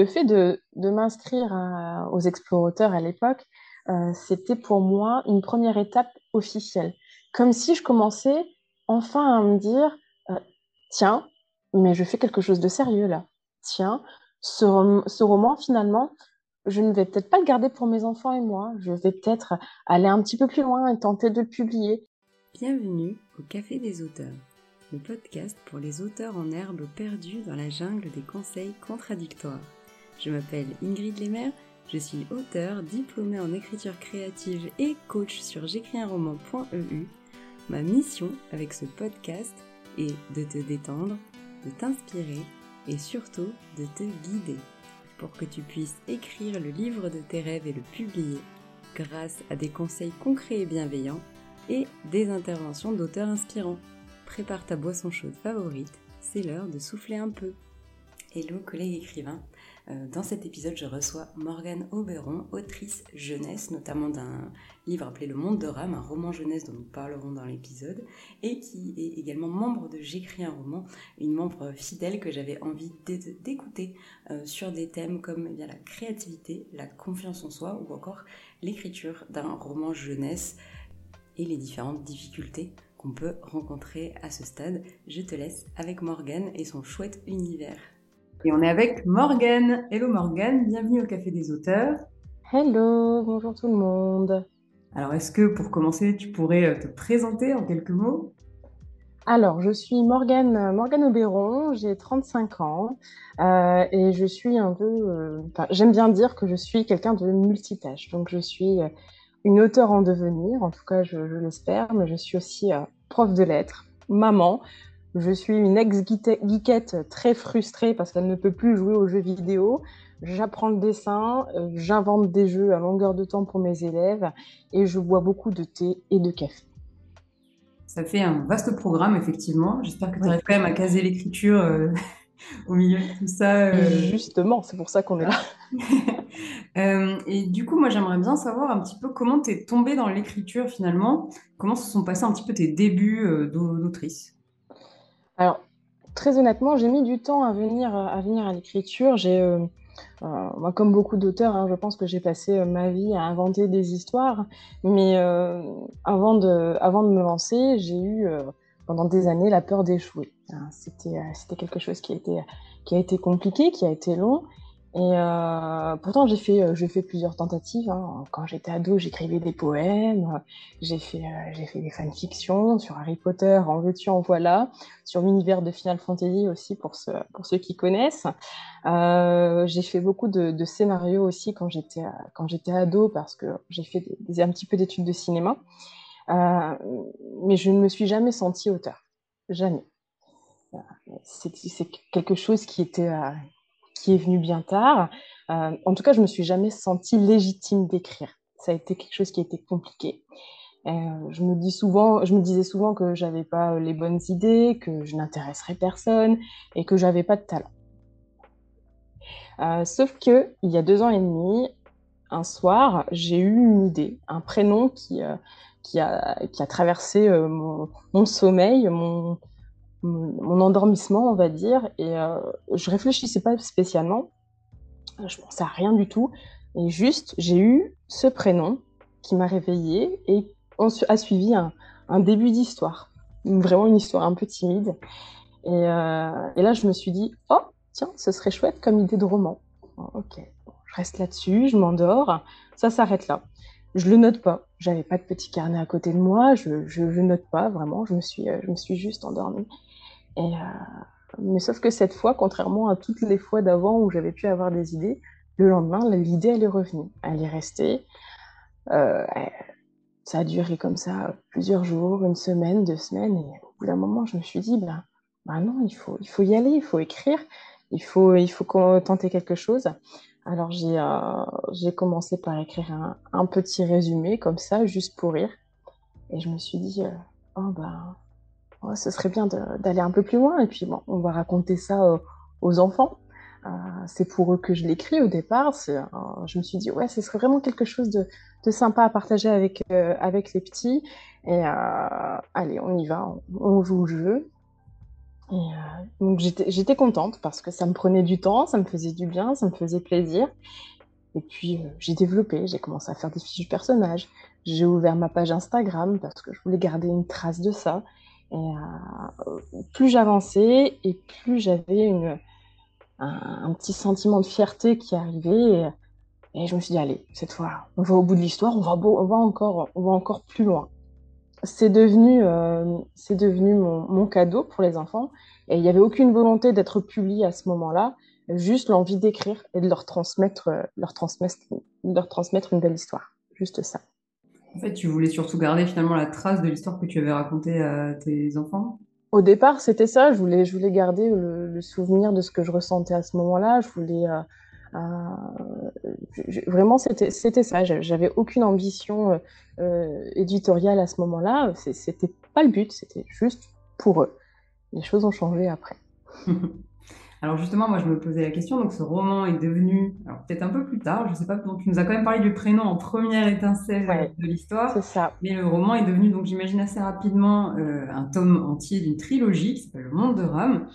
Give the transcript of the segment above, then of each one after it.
Le fait de, m'inscrire aux explorateurs à l'époque, euh, c'était pour moi une première étape officielle. Comme si je commençais enfin à me dire, euh, tiens, mais je fais quelque chose de sérieux là. Tiens, ce, roman, finalement, je ne vais peut-être pas le garder pour mes enfants et moi. Je vais peut-être aller un petit peu plus loin et tenter de le publier. Bienvenue au Café des auteurs, le podcast pour les auteurs en herbe perdus dans la jungle des conseils contradictoires. Je m'appelle Ingrid Lemaire, je suis auteur, diplômée en écriture créative et coach sur j'écris-un-roman.eu. Ma mission avec ce podcast est de te détendre, de t'inspirer et surtout de te guider pour que tu puisses écrire le livre de tes rêves et le publier grâce à des conseils concrets et bienveillants et des interventions d'auteurs inspirants. Prépare ta boisson chaude favorite, c'est l'heure de souffler un peu. Hello collègues écrivains, euh, dans cet épisode, je reçois Morgane Auberon, autrice jeunesse, notamment d'un livre appelé Le Monde de Rame, un roman jeunesse dont nous parlerons dans l'épisode, et qui est également membre de J'écris un roman, une membre fidèle que j'avais envie d'écouter euh, sur des thèmes comme eh bien, la créativité, la confiance en soi ou encore l'écriture d'un roman jeunesse et les différentes difficultés qu'on peut rencontrer à ce stade. Je te laisse avec Morgane et son chouette univers. Et on est avec Morgane. Hello Morgane, bienvenue au Café des auteurs. Hello, bonjour tout le monde. Alors, est-ce que pour commencer, tu pourrais euh, te présenter en quelques mots? Alors, je suis Morgane, Morgane Auberon, j'ai 35 ans euh, et je suis un peu. Euh, j'aime bien dire que je suis quelqu'un de multitâche. Donc, je suis une auteure en devenir, en tout cas, je, je l'espère, mais je suis aussi prof de lettres, maman, je suis une ex-geekette très frustrée parce qu'elle ne peut plus jouer aux jeux vidéo. J'apprends le dessin, euh, j'invente des jeux à longueur de temps pour mes élèves et je bois beaucoup de thé et de café. Ça fait un vaste programme, effectivement. J'espère que tu arrives quand même à caser l'écriture euh, au milieu de tout ça. Euh. Justement, c'est pour ça qu'on est là. et du coup, moi, j'aimerais bien savoir un petit peu comment tu es tombée dans l'écriture finalement. Comment se sont passés un petit peu tes débuts d'autrice? Alors, très honnêtement, j'ai mis du temps à venir à, venir à l'écriture. Euh, euh, moi, comme beaucoup d'auteurs, hein, je pense que j'ai passé euh, ma vie à inventer des histoires. Mais avant, de, avant me lancer, j'ai eu pendant des années la peur d'échouer. Hein, c'était, quelque chose qui a, qui a été compliqué, qui a été long. Et euh, pourtant, j'ai fait, euh, j'ai fait plusieurs tentatives. Hein. Quand j'étais ado, j'écrivais des poèmes, j'ai fait, euh, j'ai fait des fanfictions sur Harry Potter, en veux-tu, en voilà, sur l'univers de Final Fantasy aussi pour ceux, qui connaissent. J'ai fait beaucoup de, scénarios aussi quand j'étais, ado parce que j'ai fait un petit peu d'études de cinéma. Mais je ne me suis jamais sentie auteur, jamais. C'est quelque chose qui était qui est venu bien tard. Euh, en tout cas, je me suis jamais sentie légitime d'écrire. Ça a été quelque chose qui a été compliqué. Euh, je me dis souvent, je me disais souvent que j'avais pas les bonnes idées, que je n'intéresserais personne et que j'avais pas de talent. Euh, sauf que il y a deux ans et demi, un soir, j'ai eu une idée, un prénom qui qui a, qui a traversé mon, mon, sommeil, mon, mon endormissement, on va dire. Et euh, je réfléchissais pas spécialement. Je pensais à rien du tout. Et juste, j'ai eu ce prénom qui m'a réveillée et on a suivi un, début d'histoire. Vraiment une histoire un peu timide. Et, euh, là, je me suis dit, oh, tiens, ce serait chouette comme idée de roman. ok, je reste là-dessus, je m'endors. Ça s'arrête là. Je le note pas. J'avais pas de petit carnet à côté de moi. Je, je, note pas vraiment. Je me suis, je me suis juste endormie. Euh, mais sauf que cette fois, contrairement à toutes les fois d'avant où j'avais pu avoir des idées, le lendemain, l'idée, elle est revenue. Elle est restée. Euh, ça a duré comme ça plusieurs jours, une semaine, deux semaines. Et au bout d'un moment, je me suis dit, ben, ben non, il faut, il faut y aller, il faut écrire, il faut, il faut tenter quelque chose. Alors j'ai euh, commencé par écrire un, un, petit résumé comme ça, juste pour rire. Et je me suis dit, euh, oh ben, ce serait bien d'aller un peu plus loin. Et puis, bon, on va raconter ça euh, aux enfants. Euh, c'est pour eux que je l'écris au départ. Euh, je me suis dit, ouais, ce serait vraiment quelque chose de, de sympa à partager avec, avec les petits. Et allez, on y va, on, joue le jeu. donc j'étais contente parce que ça me prenait du temps, ça me faisait du bien, ça me faisait plaisir. Et puis j'ai développé, j'ai commencé à faire des fiches personnages. J'ai ouvert ma page Instagram parce que je voulais garder une trace de ça. Et plus j'avançais et plus j'avais un, petit sentiment de fierté qui arrivait. Et, je me suis dit, allez, cette fois, on va au bout de l'histoire, on va, on, encore, on va encore plus loin. C'est devenu, euh, devenu mon, mon, cadeau pour les enfants. Et il n'y avait aucune volonté d'être publié à ce moment-là, juste l'envie d'écrire et de leur transmettre, euh, leur, transmettre, leur transmettre une belle histoire. Juste ça. En fait, tu voulais surtout garder finalement la trace de l'histoire que tu avais racontée à tes enfants? Au départ, c'était ça. Je voulais, je voulais garder le, souvenir de ce que je ressentais à ce moment-là. Je voulais euh, euh, vraiment, c'était, c'était ça. J'avais aucune ambition euh, éditoriale à ce moment-là. C'était pas le but. C'était juste pour eux. Les choses ont changé après. Alors justement, moi je me posais la question, donc ce roman est devenu, alors peut-être un peu plus tard, je ne sais pas, donc tu nous as quand même parlé du prénom en première étincelle de l'histoire. C'est ça. Mais le roman est devenu, donc j'imagine assez rapidement, euh, un tome entier d'une trilogie qui s'appelle Le Monde de Ram.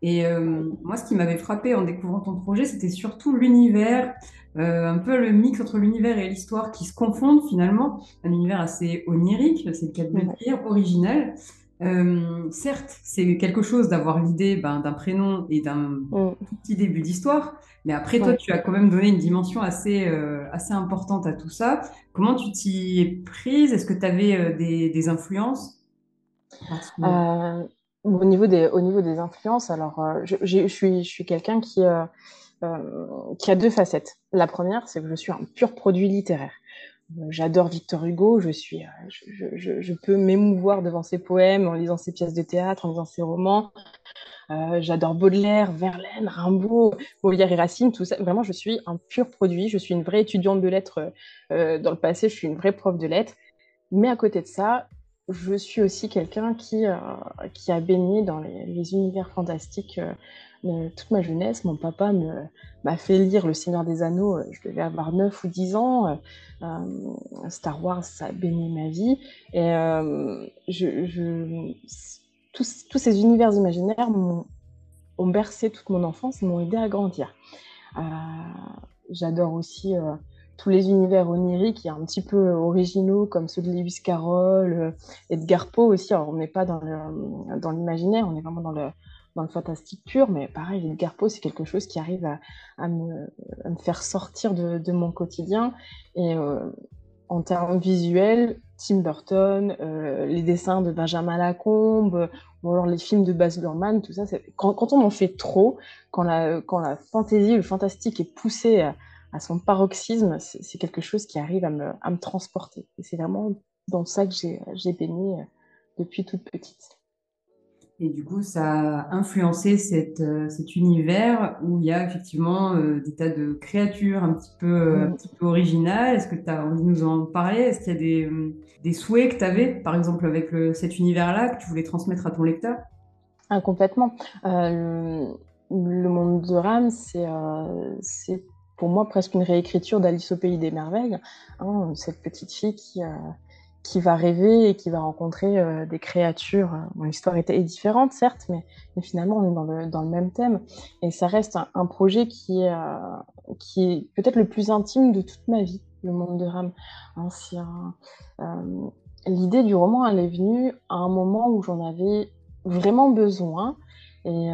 Et euh, moi, ce qui m'avait frappé en découvrant ton projet, c'était surtout l'univers, euh, un peu le mix entre l'univers et l'histoire qui se confondent finalement. Un univers assez onirique, c'est le cas de le dire, original. Euh, certes, c'est quelque chose d'avoir l'idée ben, d'un prénom et d'un mm. petit début d'histoire, mais après, toi, tu as quand même donné une dimension assez, euh, assez importante à tout ça. Comment tu t'y es prise? Est-ce que tu avais euh, des, des, influences? Au, niveau des, au niveau des influences, alors, je, je, suis, je suis quelqu'un qui, qui a deux facettes. La première, c'est que je suis un pur produit littéraire. J'adore Victor Hugo, je, suis, euh, je, peux m'émouvoir devant ses poèmes en lisant ses pièces de théâtre, en lisant ses romans. Euh, j'adore Baudelaire, Verlaine, Rimbaud, Molière et Racine, tout ça. Vraiment, je suis un pur produit. Je suis une vraie étudiante de lettres euh, dans le passé, je suis une vraie prof de lettres. Mais à côté de ça, je suis aussi quelqu'un qui, qui a baigné dans les univers fantastiques toute ma jeunesse. Mon papa m'a fait lire Le Seigneur des Anneaux, euh, je devais avoir 9 ou 10 ans. Euh, euh, Star Wars, ça a baigné ma vie. Et tous, ces univers imaginaires ont bercé toute mon enfance et m'ont aidé à grandir. J'adore aussi tous les univers oniriques, a un petit peu originaux comme ceux de Lewis Carroll, Edgar Poe aussi. On n'est pas dans l'imaginaire, on est vraiment dans le, dans le fantastique pur, mais pareil, Edgar Poe, c'est quelque chose qui arrive à, me, faire sortir de, mon quotidien. Et euh, en termes visuels, Tim Burton, euh, les dessins de Benjamin Lacombe, ou alors les films de Baz Luhrmann, tout ça, quand, quand, on en fait trop, quand la, quand la fantaisie, le fantastique est poussé à, son paroxysme, c'est quelque chose qui arrive à me, à me transporter. Et c'est vraiment dans ça que j'ai baigné euh, depuis toute petite. Et du coup, ça a influencé cette, euh, cet univers où il y a effectivement euh, des tas de créatures un petit peu, euh, un mm. petit peu originales. Est-ce que tu as envie de nous en parler? Est-ce qu'il y a des, des souhaits que tu avais, par exemple, avec le, cet univers-là, que tu voulais transmettre à ton lecteur? Ah, Complètement. le, monde de Ram, c'est pour moi presque une réécriture d'Alice au Pays des Merveilles. Hein, cette petite fille qui qui va rêver et qui va rencontrer euh, des créatures. Mon histoire est, différente, certes, mais, finalement, on est dans le, même thème. Et ça reste un, projet qui est, euh, qui est peut-être le plus intime de toute ma vie, le monde de Ram. Hein, euh, L'idée du roman, elle est venue à un moment où j'en avais vraiment besoin. Et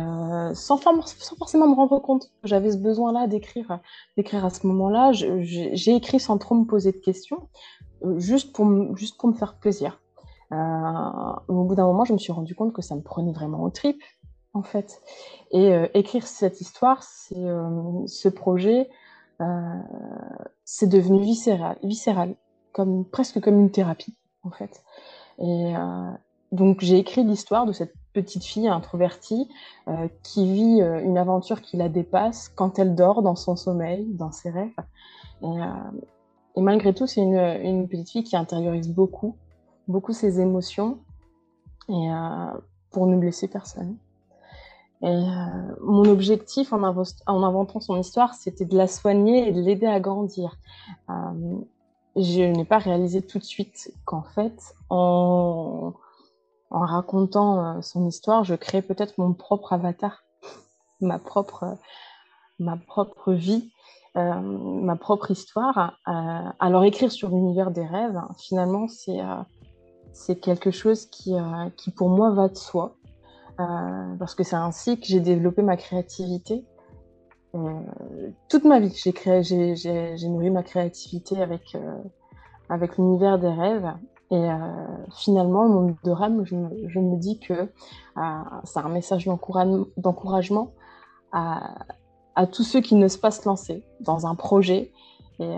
sans, sans, forcément me rendre compte que j'avais ce besoin-là d'écrire à ce moment-là, j'ai écrit sans trop me poser de questions juste pour, juste pour me faire plaisir. Euh, au bout d'un moment, je me suis rendu compte que ça me prenait vraiment au trip, en fait. Et euh, écrire cette histoire, euh, ce projet, c'est devenu viscéral, viscéral comme, presque comme une thérapie, en fait. Et donc, j'ai écrit l'histoire de cette petite fille introvertie qui vit une aventure qui la dépasse quand elle dort dans son sommeil, dans ses rêves. Et, et malgré tout, c'est une, petite fille qui intériorise beaucoup, beaucoup ses émotions, et euh, pour ne blesser personne. Et euh, mon objectif en, en, inventant son histoire, c'était de la soigner et de l'aider à grandir. Euh, je n'ai pas réalisé tout de suite qu'en fait, en, en racontant son histoire, je crée peut-être mon propre avatar, ma propre, ma propre vie, ma propre histoire. alors écrire sur l'univers des rêves, finalement, c'est c'est quelque chose qui, qui pour moi va de soi. parce que c'est ainsi que j'ai développé ma créativité euh, toute ma vie, j'ai nourri ma créativité avec, euh, avec l'univers des rêves. Et euh, finalement, le monde de Ram, je me, dis que c'est un message d'encouragement à, à, tous ceux qui n'osent pas se lancer dans un projet. Et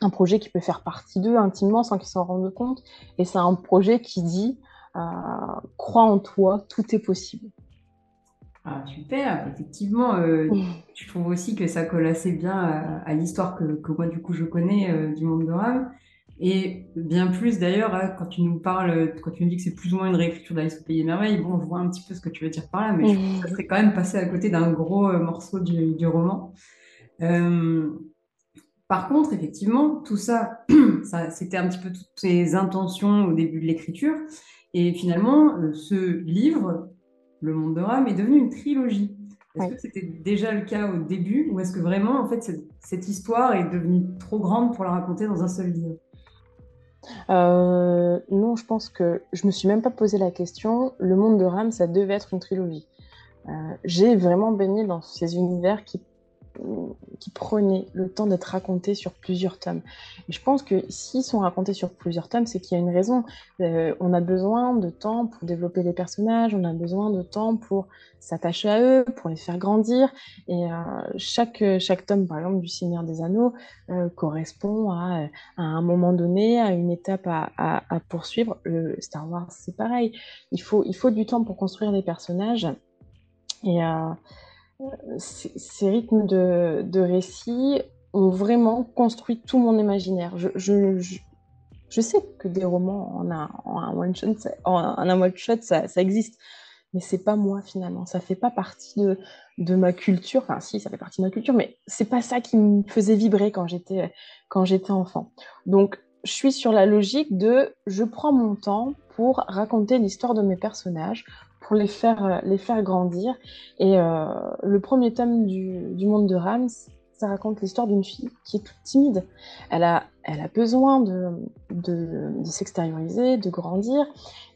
un projet qui peut faire partie d'eux intimement sans qu'ils s'en rendent compte. Et c'est un projet qui dit crois en toi, tout est possible. Ah, super, effectivement, euh, je trouve aussi que ça colle assez bien à, l'histoire que, que, moi, du coup, je connais euh, du monde de Ram. Et bien plus d'ailleurs, hein, quand tu nous parles, quand tu nous dis que c'est plus ou moins une réécriture d'Alice au Pays des Merveilles, bon, je vois un petit peu ce que tu veux dire par là, mais je trouve que ça serait quand même passé à côté d'un gros euh, morceau du, du roman. par contre, effectivement, tout ça, ça c'était un petit peu toutes tes intentions au début de l'écriture. Et finalement, ce livre, le monde de Ram est devenu une trilogie. Est-ce que c'était déjà le cas au début ou est-ce que vraiment, en fait, cette, histoire est devenue trop grande pour la raconter dans un seul livre? Euh, Non, je pense que je me suis même pas posé la question. Le monde de Ram, ça devait être une trilogie. Euh, j'ai vraiment baigné dans ces univers qui qui prenaient le temps d'être racontés sur plusieurs tomes. Et je pense que s'ils sont racontés sur plusieurs tomes, c'est qu'il y a une raison. Euh, on a besoin de temps pour développer les personnages, on a besoin de temps pour s'attacher à eux, pour les faire grandir. Et euh, chaque, tome, par exemple, du Seigneur des Anneaux, euh, correspond à, un moment donné, à une étape à, poursuivre. Le Star Wars, c'est pareil. Il faut, il faut du temps pour construire les personnages. Et, ces rythmes de, de récit ont vraiment construit tout mon imaginaire. Je, sais que des romans en un, one shot, ça, existe, mais c'est pas moi finalement. Ça fait pas partie de, ma culture. Enfin, si, ça fait partie de ma culture, mais c'est pas ça qui me faisait vibrer quand j'étais enfant. Donc, je suis sur la logique de je prends mon temps pour raconter l'histoire de mes personnages, pour les faire, euh, les faire grandir. Et euh, le premier tome du, monde de Rams, ça raconte l'histoire d'une fille qui est toute timide. Elle a, elle a besoin de, de, s'extérioriser, de grandir.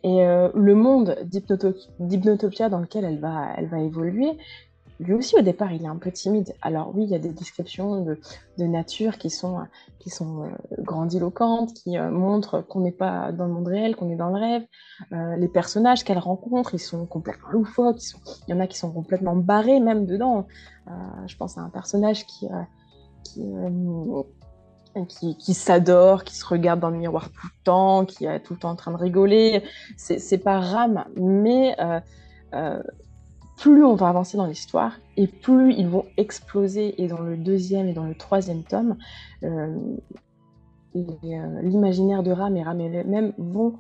Et euh, le monde d'Hypnotopia dans lequel elle va, elle va évoluer, lui aussi, au départ, il est un peu timide. Alors oui, il y a des descriptions de, nature qui sont, qui sont euh, grandiloquentes, qui euh, montrent qu'on n'est pas dans le monde réel, qu'on est dans le rêve. Euh, les personnages qu'elle rencontre, ils sont complètement loufoques. Il y en a qui sont complètement barrés même dedans. je pense à un personnage qui... qui, qui, s'adore, qui se regarde dans le miroir tout le temps, qui est tout le temps en train de rigoler. C'est pas rame, mais plus on va avancer dans l'histoire et plus ils vont exploser. Et dans le deuxième et dans le troisième tome, euh, euh, l'imaginaire de Ram et Ram même vont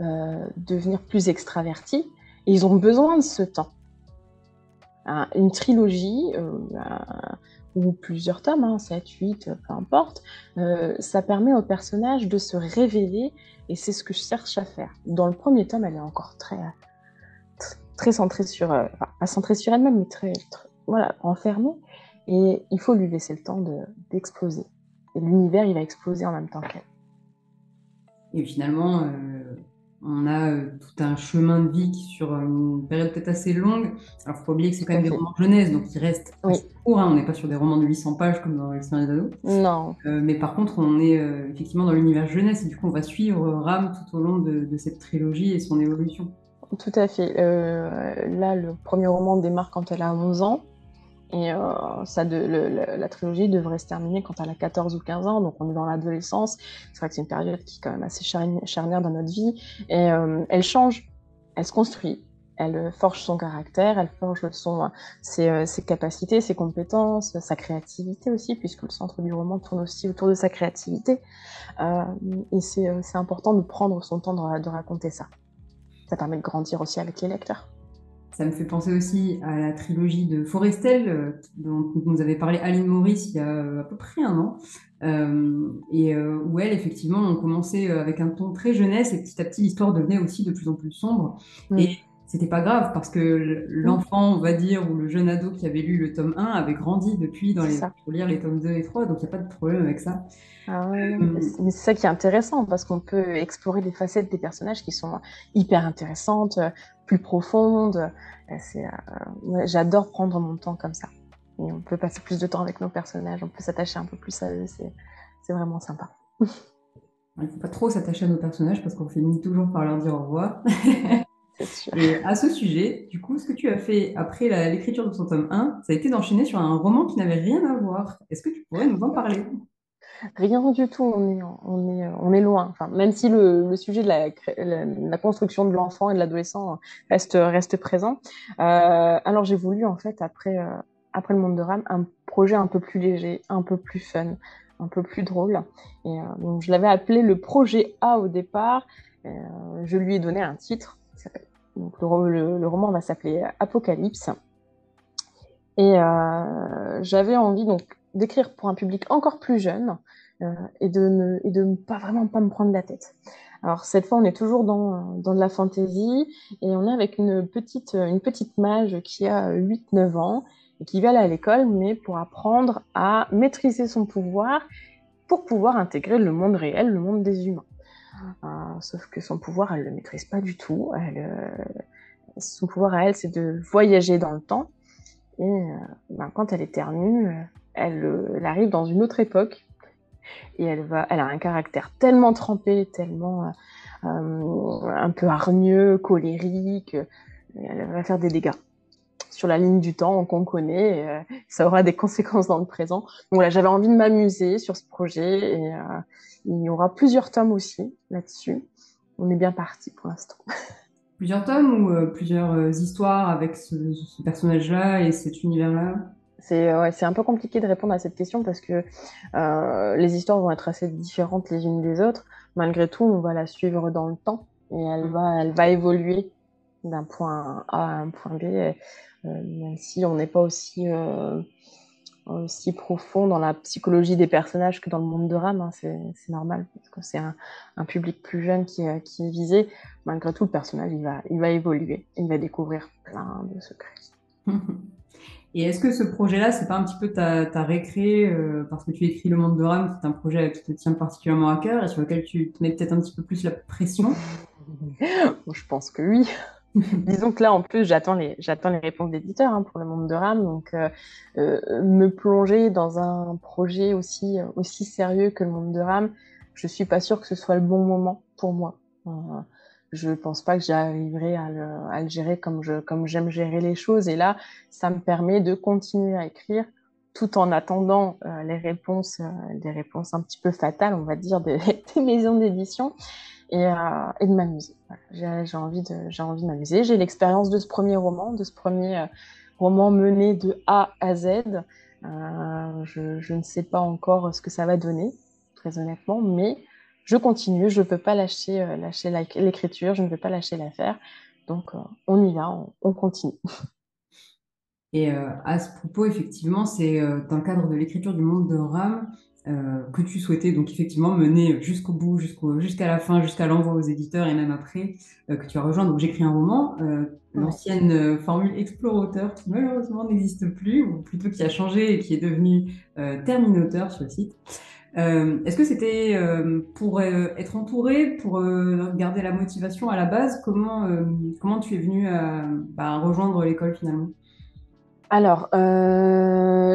euh, devenir plus extravertis. Et ils ont besoin de ce temps. une trilogie ou plusieurs tomes, 7, hein, 8, peu importe, ça permet au personnage de se révéler et c'est ce que je cherche à faire. Dans le premier tome, elle est encore très très centrée sur, euh, pas centrée sur elle-même, mais très, voilà, enfermée. Et il faut lui laisser le temps d'exploser. et l'univers, il va exploser en même temps qu'elle. Et finalement, euh, on a euh, tout un chemin de vie qui, sur une période peut-être assez longue. Alors, faut pas oublier que c'est quand même des romans de jeunesse, donc ils restent oui. courts. Hein. on n'est pas sur des romans de 800 pages comme dans Les Seigneurs des Anneaux. Non. mais par contre, on est effectivement dans l'univers jeunesse et du coup, on va suivre Ram tout au long de, de cette trilogie et son évolution. Tout à fait. Euh, là, le premier roman démarre quand elle a 11 ans. Et euh, ça la trilogie devrait se terminer quand elle a 14 ou 15 ans, donc on est dans l'adolescence. C'est vrai que c'est une période qui est quand même assez charnière dans notre vie. Et euh, elle change, elle se construit, elle forge son caractère, elle forge son, ses, capacités, ses compétences, sa créativité aussi, puisque le centre du roman tourne aussi autour de sa créativité. et c'est important de prendre son temps de raconter ça ça permet de grandir aussi avec les lecteurs. Ça me fait penser aussi à la trilogie de Forestel, euh, dont nous avait parlé Aline Maurice il y a euh, à peu près un an, euh, et où elle, effectivement, on commençait avec un ton très jeunesse, et petit à petit, l'histoire devenait aussi de plus en plus sombre. Mm. Et c'était pas grave, parce que l'enfant, on va dire, ou le jeune ado qui avait lu le tome 1 avait grandi depuis dans les, pour lire les tomes 2 et 3, donc il n'y a pas de problème avec ça. Ah ouais, mais c'est ça qui est intéressant parce qu'on peut explorer des facettes des personnages qui sont hyper intéressantes, plus profondes. Euh, j'adore prendre mon temps comme ça. Et on peut passer plus de temps avec nos personnages, on peut s'attacher un peu plus à eux, c'est vraiment sympa. Il ne faut pas trop s'attacher à nos personnages parce qu'on finit toujours par leur dire au revoir. Sûr. Et à ce sujet, du coup, ce que tu as fait après l'écriture de son tome 1, ça a été d'enchaîner sur un roman qui n'avait rien à voir. Est-ce que tu pourrais nous en parler? Rien du tout, on est, on est, on est loin. Enfin, même si le, le sujet de la, la, construction de l'enfant et de l'adolescent reste, reste présent. Euh, alors j'ai voulu, en fait, après, euh, après le monde de Ram, un projet un peu plus léger, un peu plus fun, un peu plus drôle. Et, euh, donc, je l'avais appelé le projet A au départ. Je lui ai donné un titre. Donc, le, roman va s'appeler Apocalypse. Et euh, j'avais envie donc d'écrire pour un public encore plus jeune euh, et de ne pas vraiment pas me prendre la tête. Alors cette fois, on est toujours dans, dans de la fantaisie et on est avec une petite une petite mage qui a 8-9 ans et qui va aller à l'école, mais pour apprendre à maîtriser son pouvoir pour pouvoir intégrer le monde réel, le monde des humains. Euh, sauf que son pouvoir, elle le maîtrise pas du tout. Elle, euh, son pouvoir à elle, c'est de voyager dans le temps. Et euh, ben, quand elle éternue, elle, elle, arrive dans une autre époque et elle, va, elle a un caractère tellement trempé, tellement un peu hargneux, colérique, elle va faire des dégâts sur la ligne du temps qu'on connaît, ça aura des conséquences dans le présent. Donc voilà, j'avais envie de m'amuser sur ce projet et il y aura plusieurs tomes aussi là-dessus. On est bien parti pour l'instant. Plusieurs tomes ou plusieurs histoires avec ce, ce personnage-là et cet univers-là? C'est ouais, un peu compliqué de répondre à cette question parce que euh, les histoires vont être assez différentes les unes des autres. Malgré tout, on va la suivre dans le temps et elle va, elle va évoluer d'un point A à un point B, euh, même si on n'est pas aussi, euh, aussi profond dans la psychologie des personnages que dans le monde de Ram. Hein. c'est normal parce que c'est un, un, public plus jeune qui, qui est visé. Malgré tout, le personnage, il va, il va évoluer, il va découvrir plein de secrets. Et est-ce que ce projet-là, c'est pas un petit peu ta, ta récré, euh, parce que tu écris Le Monde de Ram, c'est un projet qui te tient particulièrement à cœur et sur lequel tu te mets peut-être un petit peu plus la pression? Je pense que oui. Disons que là, en plus, j'attends les, j'attends les réponses d'éditeurs hein, pour Le Monde de Ram, donc euh, euh, me plonger dans un projet aussi, aussi sérieux que Le Monde de Ram, je suis pas sûre que ce soit le bon moment pour moi. Je pense pas que j'arriverai à le, à le, gérer comme je comme j'aime gérer les choses. Et là, ça me permet de continuer à écrire tout en attendant euh, les réponses, euh, des réponses un petit peu fatales, on va dire, des maisons d'édition et, euh, et, de m'amuser. J'ai envie de j'ai envie de m'amuser. J'ai l'expérience de ce premier roman, de ce premier euh, roman mené de A à Z. Euh, je, ne sais pas encore ce que ça va donner, très honnêtement, mais je continue, je ne peux pas lâcher, lâcher l'écriture, je ne veux pas lâcher l'affaire. Donc, on y va, on, continue. Et à ce propos, effectivement, c'est dans le cadre de l'écriture du monde de Ram que tu souhaitais donc effectivement mener jusqu'au bout, jusqu'à la fin, jusqu'à l'envoi aux éditeurs et même après, que tu as rejoint. Donc, j'écris un roman, l'ancienne formule explorateur qui malheureusement n'existe plus, ou plutôt qui a changé et qui est devenu terminateur sur le site. Euh, Est-ce que c'était euh, pour euh, être entouré, pour euh, garder la motivation à la base Comment, euh, comment tu es venu à bah, rejoindre l'école finalement? Alors,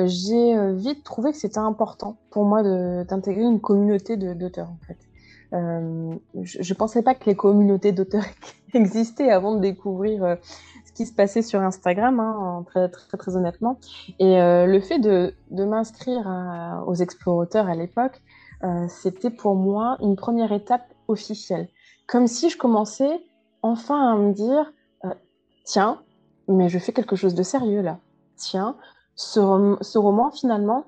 j'ai vite trouvé que c'était important pour moi d'intégrer une communauté d'auteurs en fait. je ne pensais pas que les communautés d'auteurs existaient avant de découvrir qui se passait sur Instagram, hein, très, honnêtement. Et euh, le fait de, de m'inscrire aux explorateurs à l'époque, euh, c'était pour moi une première étape officielle. Comme si je commençais enfin à me dire, euh, tiens, mais je fais quelque chose de sérieux là. Tiens, ce, roman, finalement,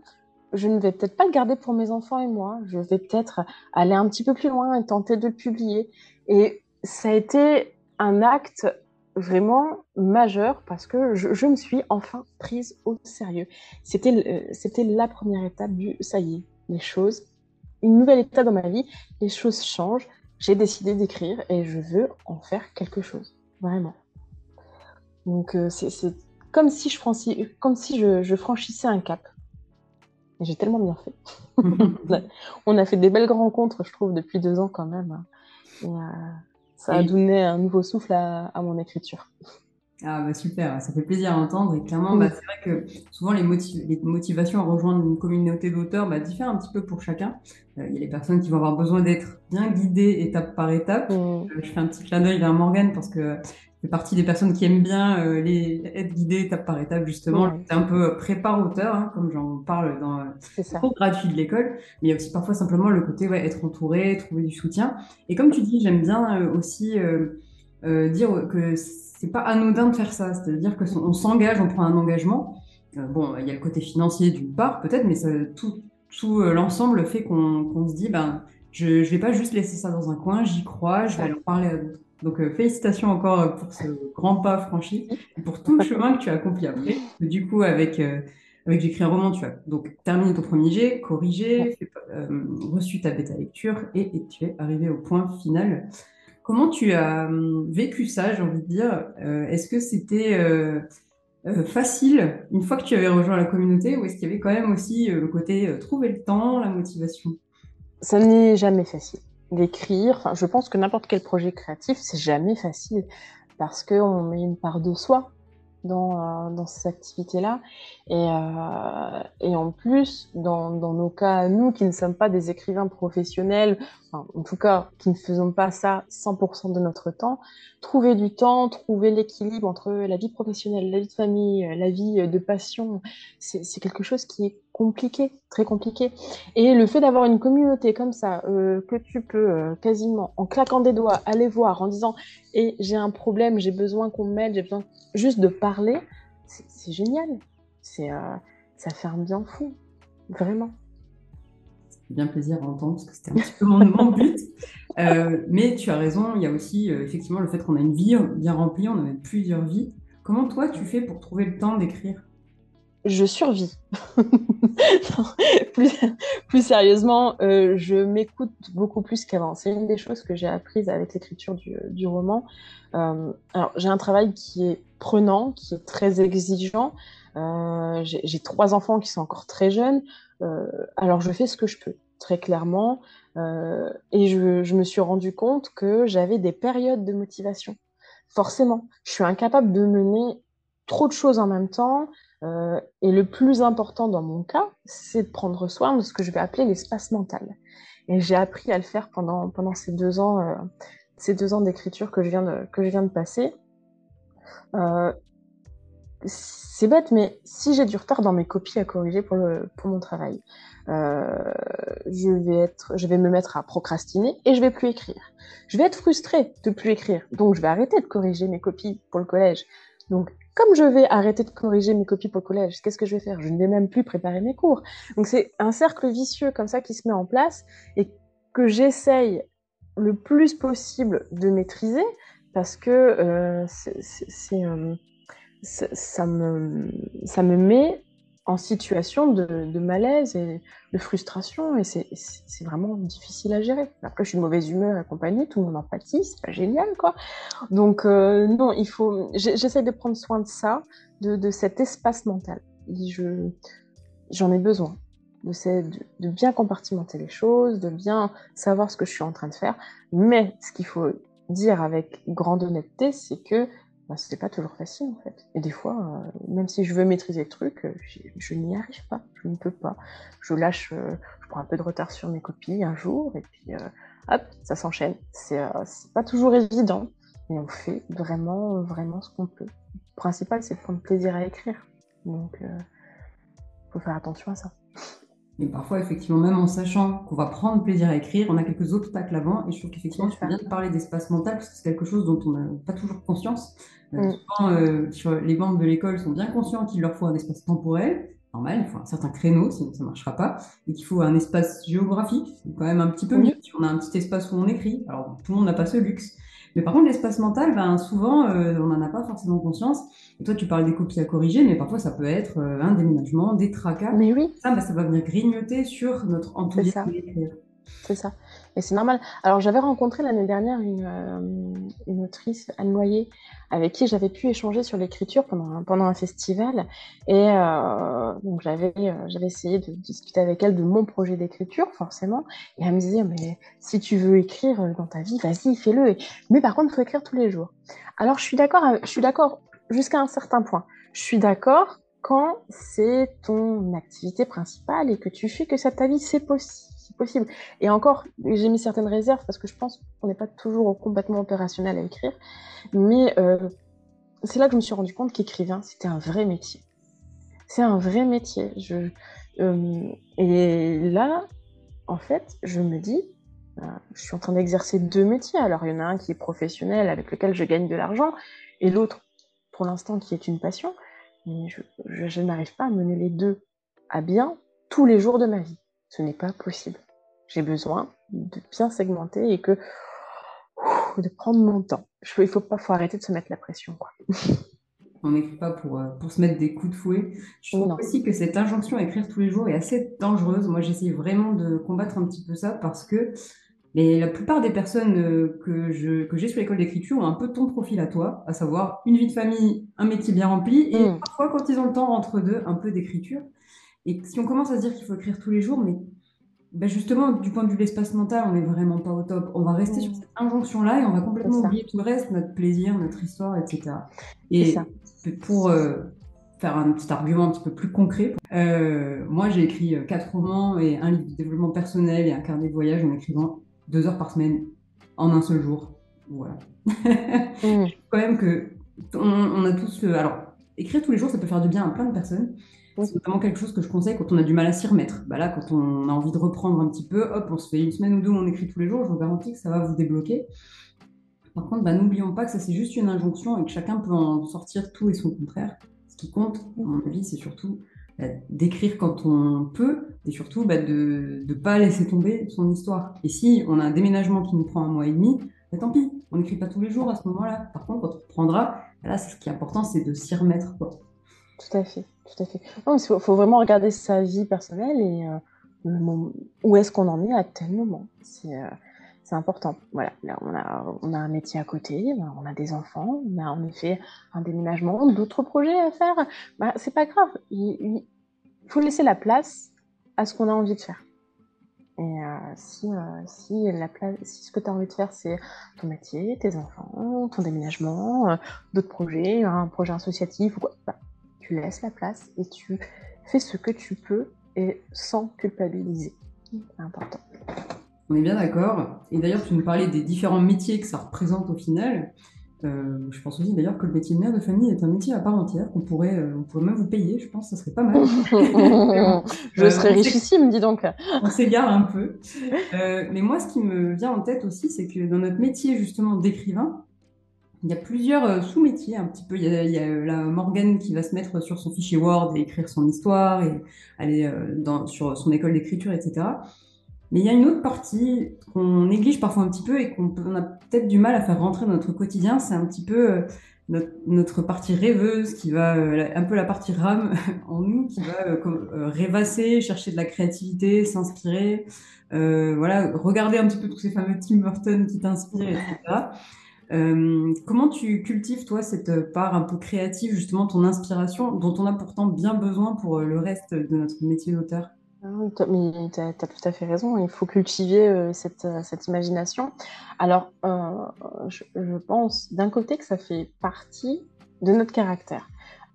je ne vais peut-être pas le garder pour mes enfants et moi. Je vais peut-être aller un petit peu plus loin et tenter de le publier. Et ça a été un acte vraiment majeur parce que je, me suis enfin prise au sérieux. C'était c'était la première étape du ça y est, les choses, une nouvelle étape dans ma vie, les choses changent. J'ai décidé d'écrire et je veux en faire quelque chose, vraiment. Donc c'est comme si je franchissais, comme si je, franchissais un cap. J'ai tellement bien fait. on a fait des belles rencontres, je trouve, depuis deux ans quand même. Et, ça a donné un nouveau souffle à, mon écriture. Ah bah super, ça fait plaisir à entendre et clairement bah, c'est vrai que souvent les, les, motivations à rejoindre une communauté d'auteurs bah, diffèrent un petit peu pour chacun. Euh, il y a les personnes qui vont avoir besoin d'être bien guidées étape par étape. Mm. Euh, je fais un petit clin d'œil vers Morgane parce que fais partie des personnes qui aiment bien euh, les être guidées étape par étape justement. C'est un peu prépare auteur, hein, comme j'en parle dans le cours gratuit de l'école. Mais il y a aussi parfois simplement le côté ouais, être entouré, trouver du soutien. Et comme tu dis, j'aime bien euh, aussi euh, dire que c'est pas anodin de faire ça. C'est-à-dire que on s'engage, on prend un engagement. bon, il y a le côté financier d'une part peut-être, mais ça, tout, tout l'ensemble fait qu'on se dit ben je ne vais pas juste laisser ça dans un coin, j'y crois, je vais aller en parler à d'autres. Donc, euh, félicitations encore euh, pour ce grand pas franchi et pour tout le chemin que tu as accompli après. Du coup, avec, euh, avec J'écris un roman, tu as donc terminé ton premier jet, corrigé, reçu ta bêta lecture et, et, tu es arrivé au point final. Comment tu as vécu ça, j'ai envie de dire? Est-ce que c'était facile une fois que tu avais rejoint la communauté ou est-ce qu'il y avait quand même aussi le côté trouver le temps, la motivation? Ça n'est jamais facile d'écrire. Enfin, je pense que n'importe quel projet créatif, c'est jamais facile parce qu'on met une part de soi dans, euh, dans ces activités-là. Et, euh, et en plus, dans, dans, nos cas, nous qui ne sommes pas des écrivains professionnels, enfin, en tout cas qui ne faisons pas ça 100% de notre temps, trouver du temps, trouver l'équilibre entre la vie professionnelle, la vie de famille, la vie de passion, c'est quelque chose qui est compliqué, très compliqué. Et le fait d'avoir une communauté comme ça, euh, que tu peux euh, quasiment, en claquant des doigts, aller voir en disant et j'ai un problème, j'ai besoin qu'on m'aide, j'ai besoin juste de parler, c'est génial. C'est, euh, ça fait un bien fou, vraiment. Bien plaisir à entendre parce que c'était un petit peu mon, but. Euh, mais tu as raison, il y a aussi euh, effectivement le fait qu'on a une vie bien remplie, on a plusieurs vies. Comment toi tu fais pour trouver le temps d'écrire? Je survis. plus, sérieusement, euh, je m'écoute beaucoup plus qu'avant. C'est une des choses que j'ai apprises avec l'écriture du, roman. Alors, j'ai un travail qui est prenant, qui est très exigeant. J'ai trois enfants qui sont encore très jeunes. Alors, je fais ce que je peux, très clairement. Euh, et je, je me suis rendu compte que j'avais des périodes de motivation. Forcément, je suis incapable de mener trop de choses en même temps. Euh, et le plus important dans mon cas, c'est de prendre soin de ce que je vais appeler l'espace mental. Et j'ai appris à le faire pendant, pendant ces deux ans, euh, ces deux ans d'écriture que je viens de, que je viens de passer. Euh, c'est bête, mais si j'ai du retard dans mes copies à corriger pour, le, pour mon travail, euh, je, vais être, je vais me mettre à procrastiner et je vais plus écrire. Je vais être frustrée de plus écrire, donc je vais arrêter de corriger mes copies pour le collège. Donc comme je vais arrêter de corriger mes copies pour le collège, qu'est-ce que je vais faire? Je ne vais même plus préparer mes cours. Donc c'est un cercle vicieux comme ça qui se met en place et que j'essaye le plus possible de maîtriser parce que euh, c'est, ça, me, ça me met en situation de, malaise et de frustration et c'est vraiment difficile à gérer. Après, je suis de mauvaise humeur et compagnie, tout le monde empathie, c'est pas génial quoi. Donc euh, non, il faut, j'essaie de prendre soin de ça, de, de cet espace mental. Je j'en ai besoin de bien compartimenter les choses, de bien savoir ce que je suis en train de faire. Mais ce qu'il faut dire avec grande honnêteté, c'est que bah, c'est pas toujours facile en fait. Et des fois, euh, même si je veux maîtriser le truc, euh, je, n'y arrive pas, je ne peux pas. Je lâche, euh, je prends un peu de retard sur mes copies un jour, et puis hop, ça s'enchaîne. C'est pas toujours évident, mais on fait vraiment, vraiment ce qu'on peut. Le principal, c'est de prendre plaisir à écrire. Donc, il faut faire attention à ça. Et parfois, effectivement, même en sachant qu'on va prendre plaisir à écrire, on a quelques obstacles avant. Et je trouve qu'effectivement, tu fais bien de parler d'espace mental parce que c'est quelque chose dont on n'a pas toujours conscience. Euh, mm. souvent, euh, les membres de l'école sont bien conscients qu'il leur faut un espace temporel. Normal, il faut un certain créneau, sinon ça ne marchera pas. Et qu'il faut un espace géographique, c'est quand même un petit peu mieux. Si on a un petit espace où on écrit, alors tout le monde n'a pas ce luxe. Mais par contre, l'espace mental, ben, souvent, euh, on n'en a pas forcément conscience. Et toi, tu parles des copies à corriger, mais parfois, ça peut être euh, un déménagement, des tracas. Mais oui. Ça, ben, ça va venir grignoter sur notre enthousiasme d'écrire. C'est ça. Et c'est normal. Alors, j'avais rencontré l'année dernière une, euh, une, autrice, Anne Noyer, avec qui j'avais pu échanger sur l'écriture pendant, pendant un festival. Et euh, donc, j'avais, euh, j'avais essayé de discuter avec elle de mon projet d'écriture, forcément. Et elle me disait, mais si tu veux écrire dans ta vie, vas-y, fais-le. Mais par contre, il faut écrire tous les jours. Alors, je suis d'accord, je suis d'accord jusqu'à un certain point. Je suis d'accord quand c'est ton activité principale et que tu fais que ça ta vie, c'est possible. Et encore, j'ai mis certaines réserves parce que je pense qu'on n'est pas toujours complètement opérationnel à écrire. Mais euh, c'est là que je me suis rendu compte qu'écrivain, c'était un vrai métier. C'est un vrai métier. Euh, et là, en fait, je me dis, euh, je suis en train d'exercer deux métiers. Alors, il y en a un qui est professionnel, avec lequel je gagne de l'argent, et l'autre, pour l'instant, qui est une passion. Mais je, je n'arrive pas à mener les deux à bien tous les jours de ma vie. Ce n'est pas possible. J'ai besoin de bien segmenter et que de prendre mon temps. Il faut pas, faut arrêter de se mettre la pression. Quoi. On n'écrit pas pour, euh, pour se mettre des coups de fouet. Je trouve aussi que cette injonction à écrire tous les jours est assez dangereuse. Moi, j'essaie vraiment de combattre un petit peu ça parce que mais la plupart des personnes euh, que je que j'ai sur l'école d'écriture ont un peu ton profil à toi, à savoir une vie de famille, un métier bien rempli, et mm. parfois quand ils ont le temps entre deux, un peu d'écriture. Et si on commence à se dire qu'il faut écrire tous les jours, mais ben justement, du point de vue de l'espace mental, on n'est vraiment pas au top. On va rester sur cette injonction-là et on va complètement oublier tout le reste, notre plaisir, notre histoire, etc. Et pour euh, faire un petit argument un petit peu plus concret, euh, moi j'ai écrit quatre romans et un livre de développement personnel et un carnet de voyage en écrivant deux heures par semaine en un seul jour. Voilà. mmh. Quand même que on, a tous Alors, écrire tous les jours, ça peut faire du bien à plein de personnes. C'est notamment quelque chose que je conseille quand on a du mal à s'y remettre. Bah là, quand on a envie de reprendre un petit peu, hop, on se fait une semaine ou deux où on écrit tous les jours, je vous garantis que ça va vous débloquer. Par contre, bah, n'oublions pas que ça, c'est juste une injonction et que chacun peut en sortir tout et son contraire. Ce qui compte, à mon avis, c'est surtout bah, d'écrire quand on peut et surtout bah, de ne pas laisser tomber son histoire. Et si on a un déménagement qui nous prend un mois et demi, bah, tant pis, on n'écrit pas tous les jours à ce moment-là. Par contre, quand on reprendra, là, ce qui est important, c'est de s'y remettre. Quoi. Tout à fait, tout à fait. il faut, vraiment regarder sa vie personnelle et euh, où est-ce qu'on en est à tel moment. C'est euh, important. Voilà, on a, on a un métier à côté, on a des enfants, on a en effet un déménagement, d'autres projets à faire. Bah, c'est pas grave. Faut laisser la place à ce qu'on a envie de faire. Et euh, si, si, la place, si ce que tu as envie de faire, c'est ton métier, tes enfants, ton déménagement, d'autres projets, un projet associatif ou quoi, bah, tu laisses la place et tu fais ce que tu peux et sans culpabiliser. C'est important. On est bien d'accord. Et d'ailleurs, tu nous parlais des différents métiers que ça représente au final. Euh, je pense aussi d'ailleurs que le métier de mère de famille est un métier à part entière, qu'on pourrait, euh, on pourrait même vous payer, je pense ça serait pas mal. je serais euh, richissime, dis donc. on s'égare un peu. mais moi, ce qui me vient en tête aussi, c'est que dans notre métier justement d'écrivain, il y a plusieurs euh, sous-métiers un petit peu. Il y, a, il y a euh, la Morgane qui va se mettre sur son fichier Word et écrire son histoire et aller euh, dans, sur son école d'écriture, etc. Mais il y a une autre partie qu'on néglige parfois un petit peu et qu'on a peut-être du mal à faire rentrer dans notre quotidien. C'est un petit peu notre, notre, partie rêveuse qui va, un peu la partie rame en nous, qui va rêvasser, chercher de la créativité, s'inspirer, euh, voilà, regarder un petit peu tous ces fameux Tim Burton qui t'inspirent, etc. Euh, comment tu cultives, toi, cette part un peu créative, justement, ton inspiration, dont on a pourtant bien besoin pour euh, le reste de notre métier d'auteur? Mais tu as, tout à fait raison, il faut cultiver euh, cette, cette, imagination. Alors, je, pense d'un côté que ça fait partie de notre caractère.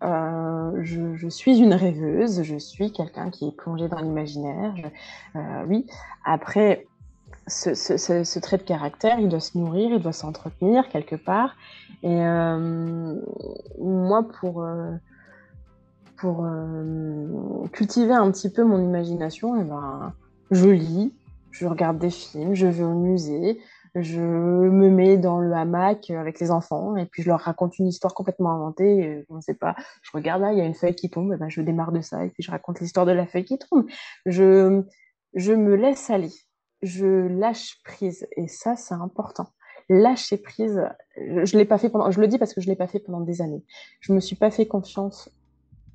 Je, suis une rêveuse, je suis quelqu'un qui est plongé dans l'imaginaire. oui, après, ce, trait de caractère, il doit se nourrir, il doit s'entretenir quelque part. Et euh, moi, pour, euh, pour euh, cultiver un petit peu mon imagination, et eh ben, je lis, je regarde des films, je vais au musée, je me mets dans le hamac avec les enfants et puis je leur raconte une histoire complètement inventée. Je ne sais pas, je regarde là, il y a une feuille qui tombe, et ben, je démarre de ça et puis je raconte l'histoire de la feuille qui tombe. Je, je me laisse aller je lâche prise. Et ça, c'est important. lâcher prise. Je, l'ai pas fait pendant, je le dis parce que je l'ai pas fait pendant des années. Je me suis pas fait confiance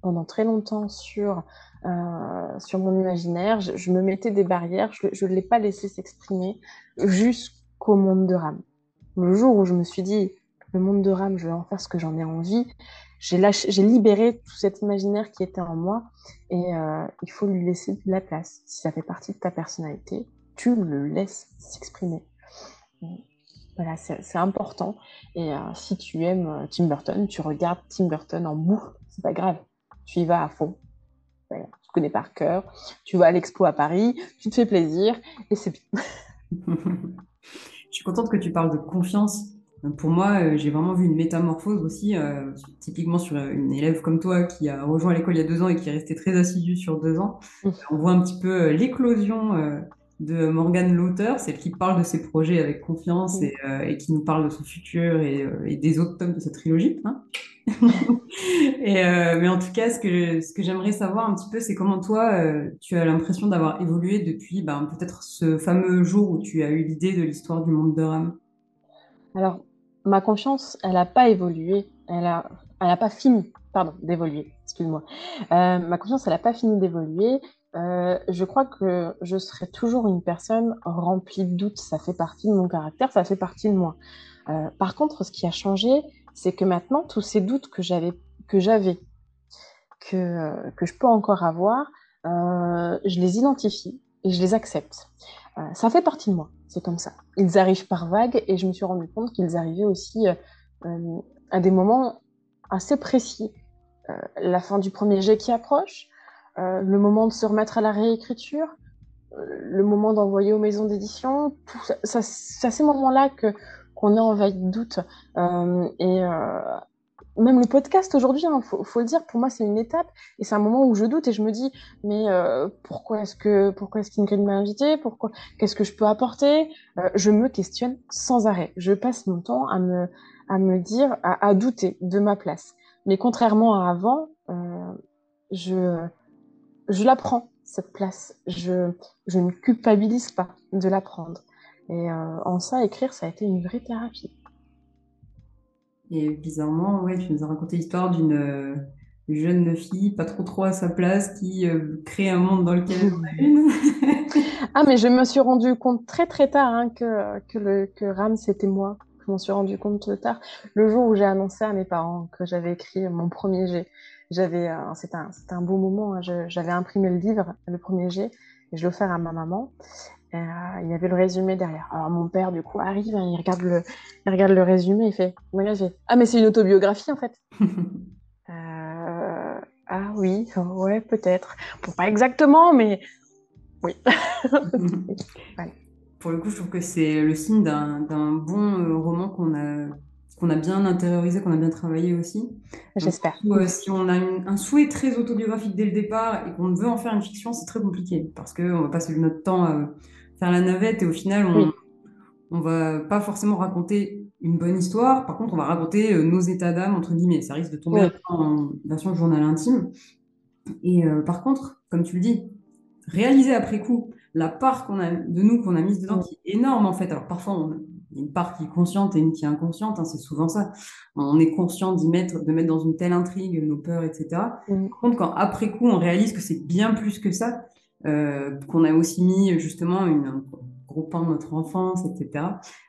pendant très longtemps sur, euh, sur mon imaginaire. Je, me mettais des barrières, je ne l'ai pas laissé s'exprimer jusqu'au monde de rame. Le jour où je me suis dit, le monde de rame, je vais en faire ce que j'en ai envie, j'ai libéré tout cet imaginaire qui était en moi et euh, il faut lui laisser de la place. Si ça fait partie de ta personnalité, tu le laisses s'exprimer. Voilà, c'est important. Et euh, si tu aimes Tim Burton, tu regardes Tim Burton en boucle, c'est pas grave. Tu y vas à fond. tu connais par cœur. Tu vas à l'expo à Paris, tu te fais plaisir et c'est bien. Je suis contente que tu parles de confiance. Pour moi, euh, j'ai vraiment vu une métamorphose aussi, typiquement sur une élève comme toi qui a rejoint l'école il y a deux ans et qui est restée très assidue sur deux ans. Mmh. On voit un petit peu l'éclosion de Morgane l'auteur, celle qui parle de ses projets avec confiance euh, et, qui nous parle de son futur et, euh, des autres tomes de cette trilogie. Hein. et, euh, mais en tout cas, ce que, ce que j'aimerais savoir un petit peu, c'est comment toi, tu as l'impression d'avoir évolué depuis ben, peut-être ce fameux jour où tu as eu l'idée de l'histoire du monde de Ram? Alors, ma confiance, elle n'a pas évolué, elle n'a elle a pas fini, pardon, d'évoluer, excuse-moi. ma confiance, elle n'a pas fini d'évoluer. Euh, je crois que je serai toujours une personne remplie de doutes. Ça fait partie de mon caractère, ça fait partie de moi. Euh, par contre, ce qui a changé, c'est que maintenant, tous ces doutes que j'avais, que j'avais, que, que je peux encore avoir, euh, je les identifie et je les accepte. Euh, ça fait partie de moi, c'est comme ça. Ils arrivent par vagues et je me suis rendu compte qu'ils arrivaient aussi euh, à des moments assez précis. la fin du premier jet qui approche, euh, le moment de se remettre à la réécriture, euh, le moment d'envoyer aux maisons d'édition, c'est à ces moments-là que qu'on est envahi de doute. Euh, et même le podcast aujourd'hui, il hein, faut, le dire, pour moi c'est une étape et c'est un moment où je doute et je me dis mais pourquoi est-ce que pourquoi est-ce qu'Ingrid m'a invité Pourquoi Qu'est-ce que je peux apporter? Je me questionne sans arrêt. Je passe mon temps à me à me dire à, à douter de ma place. Mais contrairement à avant, je je la prends, cette place. Je, je ne culpabilise pas de la prendre. Et euh, en ça, écrire, ça a été une vraie thérapie. Et bizarrement, ouais, tu nous as raconté l'histoire d'une euh, jeune fille, pas trop trop à sa place, qui euh, crée un monde dans lequel elle une. ah, mais je me suis rendu compte très très tard hein, que, que, le, que Ram, c'était moi. Je m'en suis rendu compte tard. Le jour où j'ai annoncé à mes parents que j'avais écrit mon premier jet. J'avais, euh, c'était un, un, beau moment. Hein. J'avais imprimé le livre, le premier jet, et je l'ai offert à ma maman. Et, euh, il y avait le résumé derrière. Alors mon père, du coup, arrive, hein, il regarde le, il regarde le résumé, il fait, ah mais c'est une autobiographie en fait. euh, ah oui, ouais, peut-être. Bon, pas exactement, mais oui. Pour le coup, je trouve que c'est le signe d'un bon roman qu'on a qu'on a bien intériorisé, qu'on a bien travaillé aussi. J'espère. Euh, si on a un souhait très autobiographique dès le départ et qu'on veut en faire une fiction, c'est très compliqué parce qu'on va passer notre temps à faire la navette et au final, on, on va pas forcément raconter une bonne histoire. Par contre, on va raconter euh, nos états d'âme, entre guillemets. Ça risque de tomber en version journal intime. Et euh, par contre, comme tu le dis, réaliser après coup la part qu'on a de nous qu'on a mise dedans, qui est énorme en fait. Alors parfois, on, une part qui est consciente et une qui est inconsciente, hein, c'est souvent ça. On est conscient d'y mettre, de mettre dans une telle intrigue nos peurs, etc. Mm. Par contre, quand après coup on réalise que c'est bien plus que ça, euh, qu'on a aussi mis justement une, un gros pan de notre enfance, etc.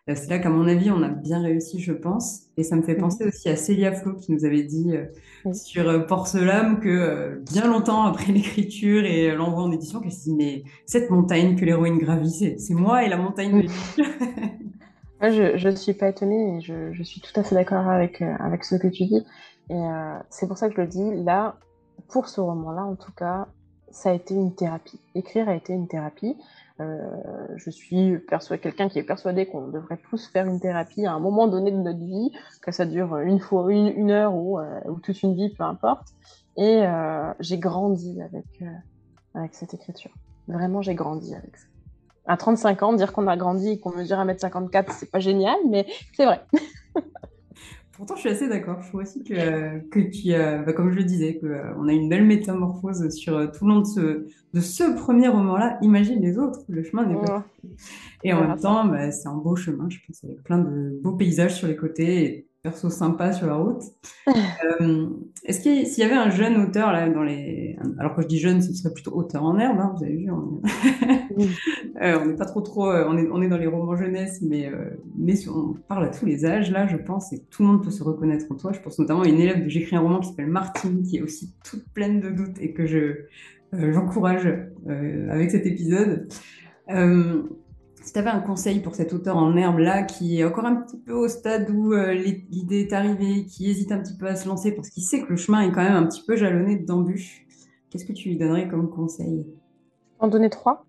Euh, c'est là qu'à mon avis on a bien réussi, je pense. Et ça me fait mm. penser aussi à Célia Flo qui nous avait dit euh, sur Porcelam que bien longtemps après l'écriture et l'envoi en édition, qu'elle s'est dit mais cette montagne que l'héroïne gravissait, c'est moi et la montagne de l'écriture. je ne suis pas étonnée et je, suis tout à fait d'accord avec, euh, avec ce que tu dis. Et euh, c'est pour ça que je le dis. Là, pour ce roman-là, en tout cas, ça a été une thérapie. Écrire a été une thérapie. Euh, je suis quelqu'un qui est persuadé qu'on devrait tous faire une thérapie à un moment donné de notre vie, que ça dure une fois une, heure ou, ou, toute une vie, peu importe. Et j'ai grandi avec, avec cette écriture. Vraiment, j'ai grandi avec ça à 35 ans, dire qu'on a grandi et qu'on mesure 1m54, c'est pas génial, mais c'est vrai. Pourtant, je suis assez d'accord. Je trouve aussi que, que tu, bah, comme je le disais, qu'on a une belle métamorphose sur tout le long de ce, de ce premier roman-là. Imagine les autres, le chemin n'est pas. Et en même temps, bah, c'est un beau chemin, je pense, avec plein de beaux paysages sur les côtés et perso sympa sur la route. Euh, est-ce qu'il s'il y avait un jeune auteur là dans les, alors que je dis jeune, ce serait plutôt auteur en herbe, hein, vous avez vu, on euh, n'est pas trop trop, euh, on est, on est dans les romans jeunesse, mais mais on parle à tous les âges là, je pense, et tout le monde peut se reconnaître en toi. Je pense notamment à une élève de j'écris un roman qui s'appelle Martine, qui est aussi toute pleine de doutes et que je j'encourage avec cet épisode. Si tu avais un conseil pour cet auteur en herbe là, qui est encore un petit peu au stade où euh, l'idée est arrivée, qui hésite un petit peu à se lancer parce qu'il sait que le chemin est quand même un petit peu jalonné d'embûches, qu'est-ce que tu lui donnerais comme conseil? En donner trois?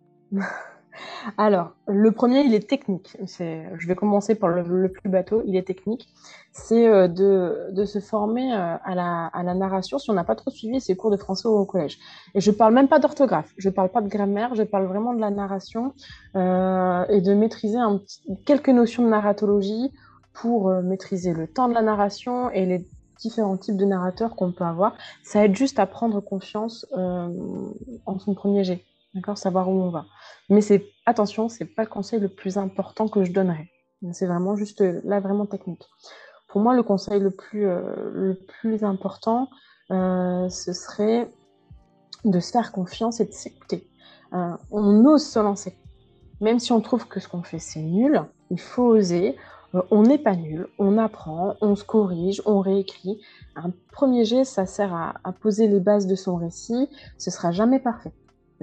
Alors, le premier, il est technique. Je vais commencer par le, plus bateau, il est technique. C'est euh, de, se former euh, à la, narration si on n'a pas trop suivi ses cours de français au collège. Et je ne parle même pas d'orthographe, je ne parle pas de grammaire, je parle vraiment de la narration euh, et de maîtriser quelques notions de narratologie pour maîtriser le temps de la narration et les différents types de narrateurs qu'on peut avoir. Ça aide juste à prendre confiance en son premier jet. D'accord Savoir où on va. Mais c'est attention, c'est pas le conseil le plus important que je donnerais. C'est vraiment juste là, vraiment technique. Pour moi, le conseil le plus, euh, le plus important, euh, ce serait de se faire confiance et de s'écouter. Euh, on ose se lancer. Même si on trouve que ce qu'on fait, c'est nul, il faut oser. on n'est pas nul, on apprend, on se corrige, on réécrit. Un premier jet, ça sert à, à poser les bases de son récit. Ce sera jamais parfait.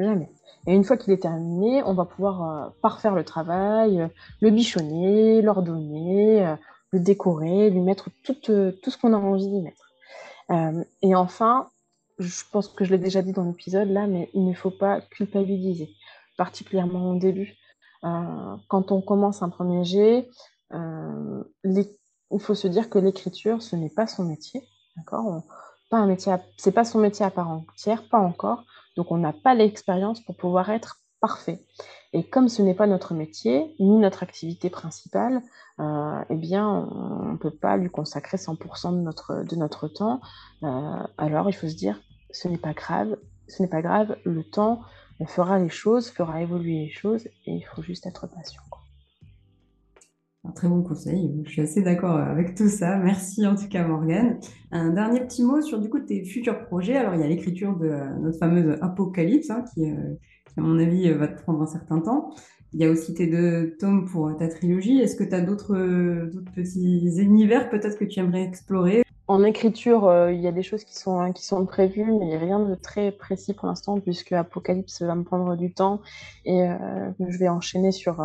Jamais. Et une fois qu'il est terminé, on va pouvoir euh, parfaire le travail, euh, le bichonner, l'ordonner, euh, le décorer, lui mettre tout, ce qu'on a envie d'y mettre. et enfin, je pense que je l'ai déjà dit dans l'épisode là, mais il ne faut pas culpabiliser, particulièrement au début. quand on commence un premier jet, il faut se dire que l'écriture, ce n'est pas son métier, d'accord? Pas un métier, c'est pas son métier à part entière, pas encore. Donc on n'a pas l'expérience pour pouvoir être parfait. Et comme ce n'est pas notre métier, ni notre activité principale, euh, eh bien, on ne peut pas lui consacrer 100% de notre, temps. Euh, alors, il faut se dire, ce n'est pas grave, ce n'est pas grave, le temps fera les choses, fera évoluer les choses, et il faut juste être patient. Un très bon conseil. Je suis assez d'accord avec tout ça. Merci en tout cas, Morgane. Un dernier petit mot sur du coup tes futurs projets. Alors, il y a l'écriture de notre fameuse Apocalypse, hein, qui, euh, qui, à mon avis, va te prendre un certain temps. Il y a aussi tes deux tomes pour ta trilogie. Est-ce que tu as d'autres petits univers peut-être que tu aimerais explorer? En écriture, euh, il y a des choses qui sont, qui sont prévues, mais rien de très précis pour l'instant, puisque Apocalypse va me prendre du temps et euh, je vais enchaîner sur,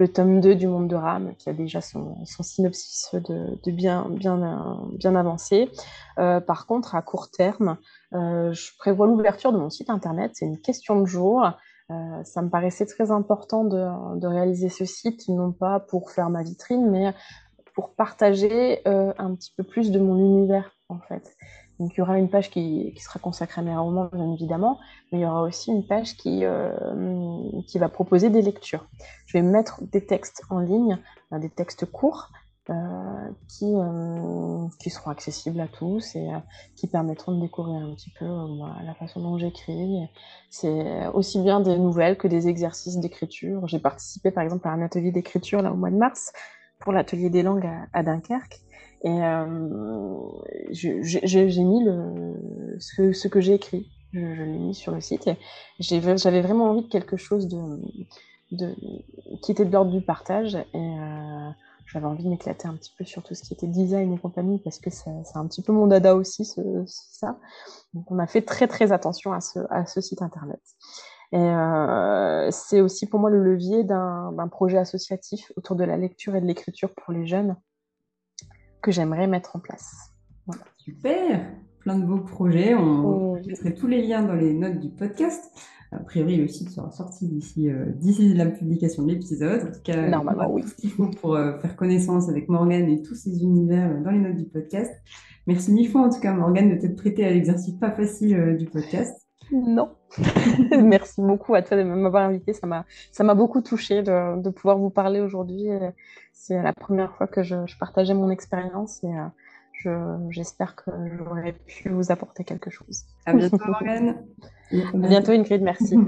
le tome 2 du Monde de Ram, qui a déjà son, synopsis de, bien, bien, bien avancé. Euh, par contre, à court terme, euh, je prévois l'ouverture de mon site internet. C'est une question de jour. Euh, ça me paraissait très important de, réaliser ce site, non pas pour faire ma vitrine, mais pour partager un petit peu plus de mon univers, en fait. Il y aura une page qui, sera consacrée à mes romans, bien évidemment, mais il y aura aussi une page qui, euh, qui va proposer des lectures. Je vais mettre des textes en ligne, euh, des textes courts, euh, qui, qui seront accessibles à tous et qui permettront de découvrir un petit peu la façon dont j'écris. C'est aussi bien des nouvelles que des exercices d'écriture. J'ai participé par exemple à un atelier d'écriture au mois de mars pour l'atelier des langues à Dunkerque. Et euh, j'ai mis le, ce, que j'ai écrit, je, l'ai mis sur le site. J'avais vraiment envie de quelque chose de, de qui était de l'ordre du partage. Et euh, j'avais envie de m'éclater un petit peu sur tout ce qui était design et compagnie, parce que c'est un petit peu mon dada aussi, ce, ça. Donc on a fait très très attention à ce, à ce site internet. Et euh, c'est aussi pour moi le levier d'un projet associatif autour de la lecture et de l'écriture pour les jeunes que j'aimerais mettre en place. Super, plein de beaux projets. On mettrait tous les liens dans les notes du podcast. A priori, le site sera sorti d'ici euh, d'ici la publication de l'épisode. En tout cas, normalement, oui. Pour euh, faire connaissance avec Morgane et tous ses univers euh, dans les notes du podcast. Merci mille fois, en tout cas, Morgane, de t'être prêtée à l'exercice pas facile du podcast. Non. Merci beaucoup à toi de m'avoir invité. Ça m'a, ça m'a beaucoup touché de, de pouvoir vous parler aujourd'hui. C'est la première fois que je, je partageais mon expérience et, euh, J'espère que j'aurai pu vous apporter quelque chose. À bientôt, Morgane. à bientôt, Ingrid. Merci.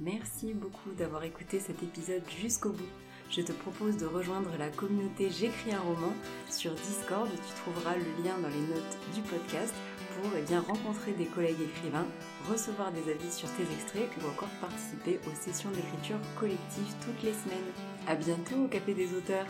Merci beaucoup d'avoir écouté cet épisode jusqu'au bout. Je te propose de rejoindre la communauté J'écris un roman sur Discord. Tu trouveras le lien dans les notes du podcast pour eh bien, rencontrer des collègues écrivains, recevoir des avis sur tes extraits ou encore participer aux sessions d'écriture collective toutes les semaines. A bientôt au Café des auteurs